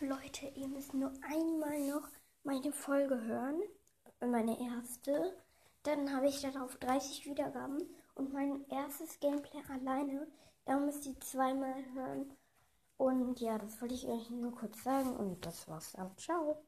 Leute, ihr müsst nur einmal noch meine Folge hören, meine erste. Dann habe ich darauf 30 Wiedergaben und mein erstes Gameplay alleine. Da müsst ihr zweimal hören. Und ja, das wollte ich euch nur kurz sagen und das war's dann. Ciao.